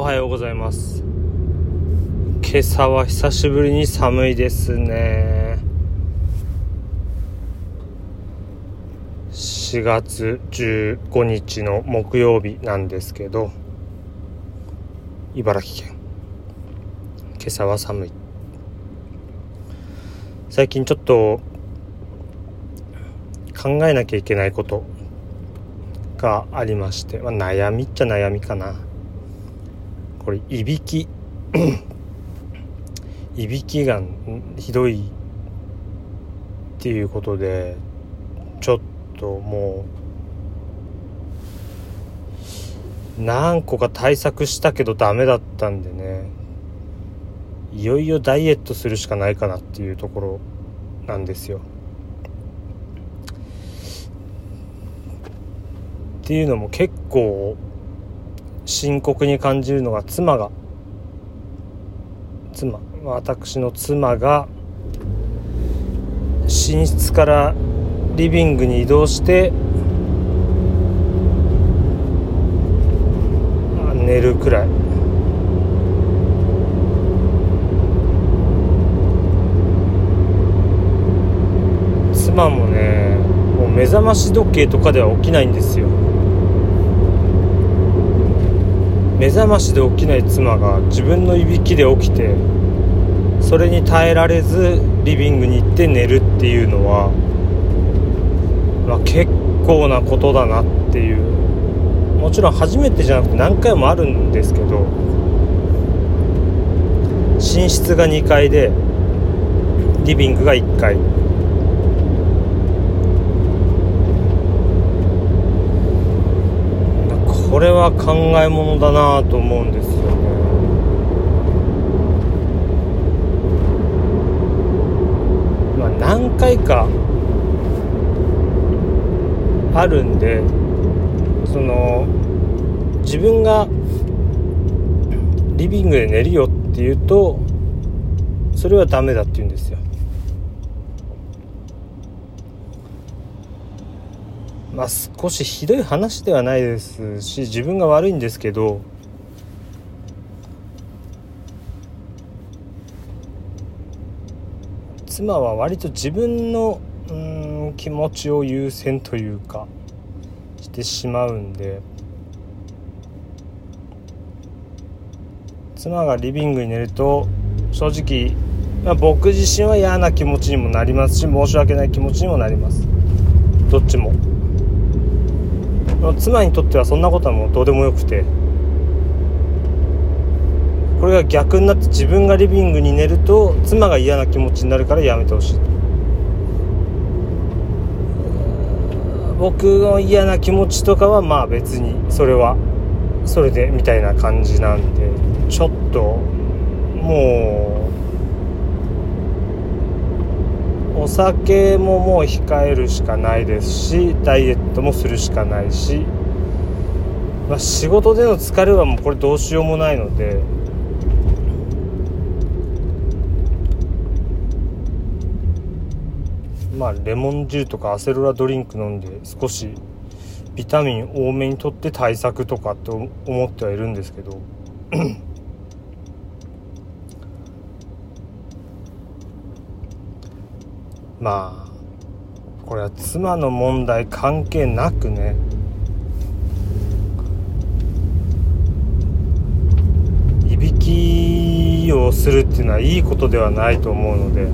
おはようございます。今朝は久しぶりに寒いですね。4月15日の木曜日なんですけど茨城県。今朝は寒い。最近ちょっと考えなきゃいけないことがありまして、まあ、悩みっちゃ悩みかな。これいびき いびきがひどいっていうことでちょっともう何個か対策したけどダメだったんでねいよいよダイエットするしかないかなっていうところなんですよ。っていうのも結構深刻に感じるのが妻が妻私の妻が寝室からリビングに移動して寝るくらい。妻もねもう目覚まし時計とかでは起きないんですよ。目覚ましで起きない妻が自分のいびきで起きてそれに耐えられずリビングに行って寝るっていうのは、まあ、結構なことだなっていう。もちろん初めてじゃなくて何回もあるんですけど寝室が2階でリビングが1階。これは考えものだなと思うんですよね。まあ何回かあるんでその自分がリビングで寝るよって言うとそれはダメだって言うんですよ。まあ少しひどい話ではないですし自分が悪いんですけど妻は割と自分のうん気持ちを優先というかしてしまうんで妻がリビングに寝ると正直、まあ、僕自身は嫌な気持ちにもなりますし申し訳ない気持ちにもなりますどっちも。妻にとってはそんなことはもうどうでもよくて。これが逆になって自分がリビングに寝ると妻が嫌な気持ちになるからやめてほしい。僕の嫌な気持ちとかはまあ別にそれはそれでみたいな感じなんでちょっともうお酒ももう控えるしかないですしダイエットもするしかないし、まあ、仕事での疲れはもうこれどうしようもないので。まあレモン汁とかアセロラドリンク飲んで少しビタミン多めにとって対策とかって思ってはいるんですけど。まあこれは妻の問題関係なくね。いびきをするっていうのはいいことではないと思うので。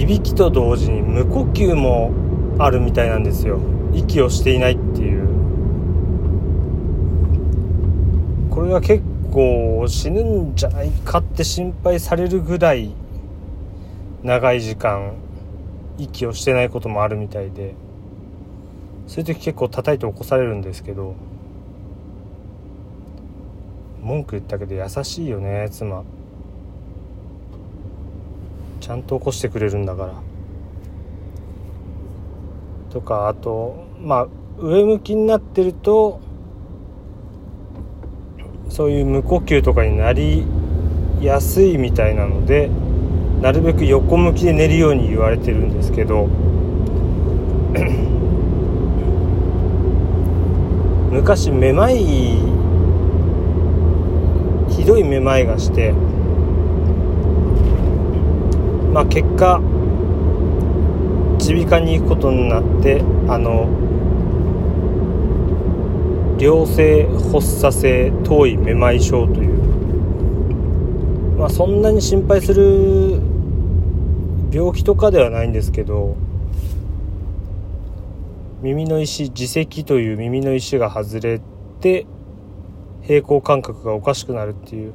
いびきと同時に無呼吸もあるみたいなんですよ。息をしていないっていう。これが結構死ぬんじゃないかって心配されるぐらい長い時間息をしてないこともあるみたいでそういう時結構叩いて起こされるんですけど文句言ったけど優しいよね妻。ちゃんと起こしてくれるんだから。とかあとまあ上向きになってるとそういう無呼吸とかになりやすいみたいなのでなるべく横向きで寝るように言われてるんですけど 昔めまいひどいめまいがしてまあ結果耳鼻科に行くことになってあの良性発作性頭位めまい症というまあそんなに心配する病気とかではないんですけど耳の石耳石という耳の石が外れて平衡感覚がおかしくなるっていう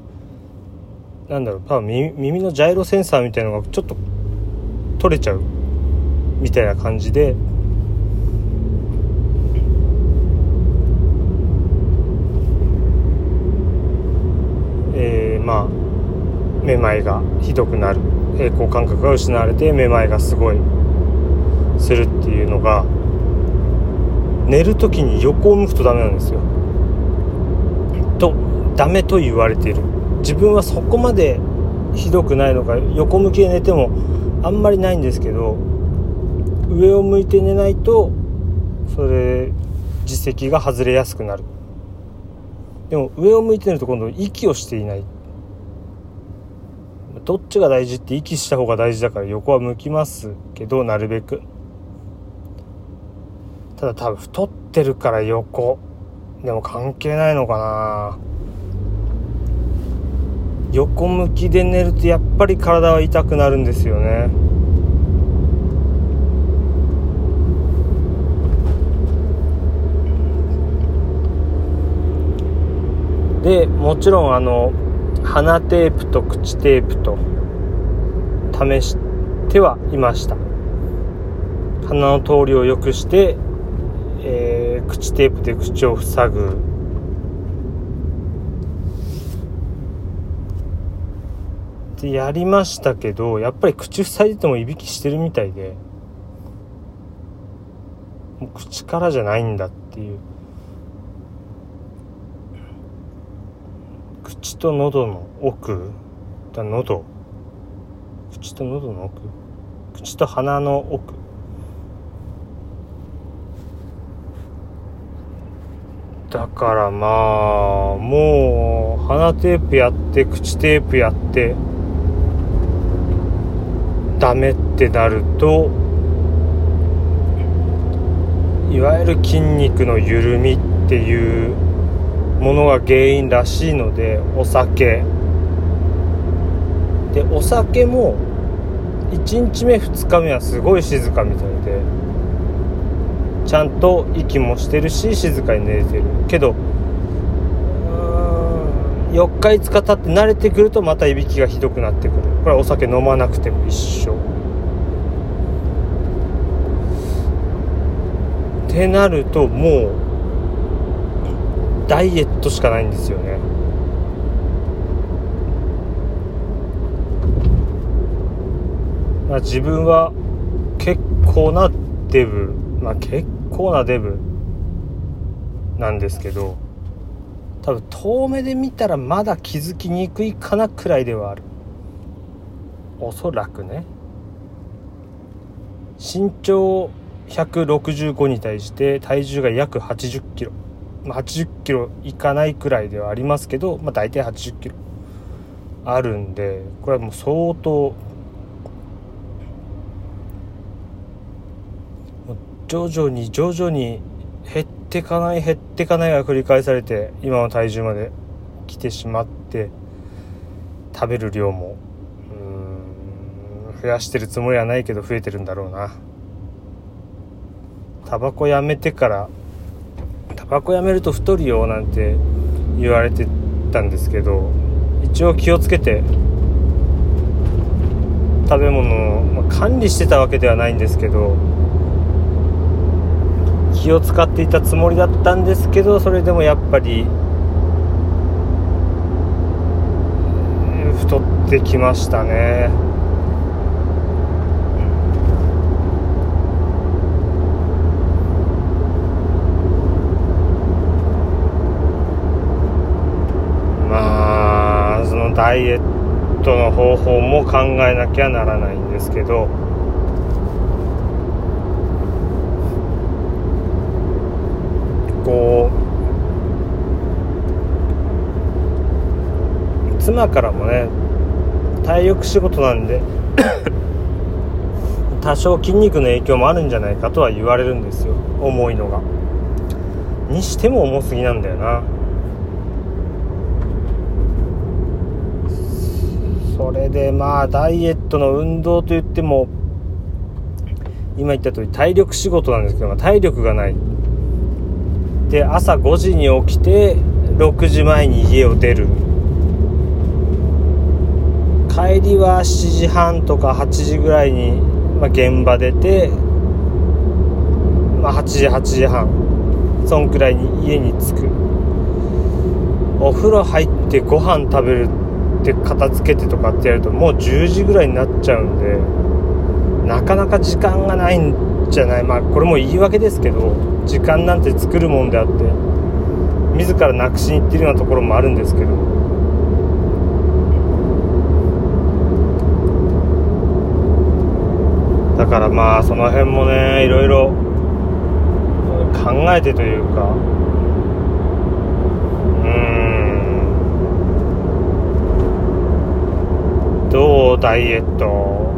なんだろう多分耳のジャイロセンサーみたいのがちょっと取れちゃうみたいな感じでえー、まあめまいがひどくなる。平衡感覚が失われてめまいがすごいするっていうのが寝る時に横を向くとダメなんですよ。とダメと言われている。自分はそこまでひどくないのか横向きで寝てもあんまりないんですけど上を向いて寝ないとそれ実績が外れやすくなる。でも上を向いて寝ると今度息をしていない。どっちが大事って息した方が大事だから横は向きますけどなるべく。ただ多分太ってるから横。でも関係ないのかな。横向きで寝るとやっぱり体は痛くなるんですよね。でもちろんあの鼻テープと口テープと試してはいました。鼻の通りを良くしてえー、口テープで口を塞ぐ。でやりましたけどやっぱり口塞いでてもいびきしてるみたいで口からじゃないんだっていう。口と喉の奥だ喉。口と喉の奥？口と鼻の奥。だからまあもう鼻テープやって口テープやってダメってなるといわゆる筋肉の緩みっていうものが原因らしいのでお酒。でお酒も1日目2日目はすごい静かみたいで。ちゃんと息もしてるし静かに寝れてる。けど4日5日経って慣れてくるとまたいびきがひどくなってくる。これはお酒飲まなくても一緒。ってなるともうダイエットしかないんですよね。まあ自分は結構なデブ。まあ結構なデブなんですけど多分遠目で見たらまだ気づきにくいかなくらいではある。おそらくね。身長165に対して体重が約80キロ、まあ、80キロいかないくらいではありますけど、まあ、大体80キロあるんでこれはもう相当徐々に徐々に減ってかない減ってかないが繰り返されて今の体重まで来てしまって食べる量もうん増やしてるつもりはないけど増えてるんだろうな。タバコやめてからバコやめると太るよなんて言われてたんですけど一応気をつけて食べ物を、まあ、管理してたわけではないんですけど気を使っていたつもりだったんですけどそれでもやっぱり太ってきましたね。ダイエットの方法も考えなきゃならないんですけどこう妻からもね体力仕事なんで 多少筋肉の影響もあるんじゃないかとは言われるんですよ。重いのが。にしても重すぎなんだよな。それでまあダイエットの運動といっても今言った通り体力仕事なんですけど体力がない。で朝5時に起きて6時前に家を出る。帰りは7時半とか8時ぐらいに、ま、現場出て、まあ、8時8時半そんくらいに家に着く。お風呂入ってご飯食べるって片付けてとかってやるともう10時ぐらいになっちゃうんでなかなか時間がないんじゃない。まあこれも言い訳ですけど時間なんて作るもんであって自らなくしに行ってるようなところもあるんですけどだからまあその辺もねいろいろ考えてというかうんどうダイエット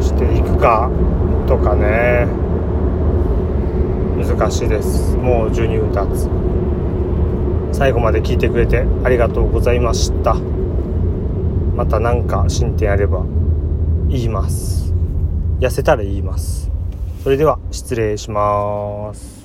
していくかとかね。難しいです。もう12分経つ。最後まで聞いてくれてありがとうございました。また何か進展あれば言います。痩せたら言います。それでは失礼します。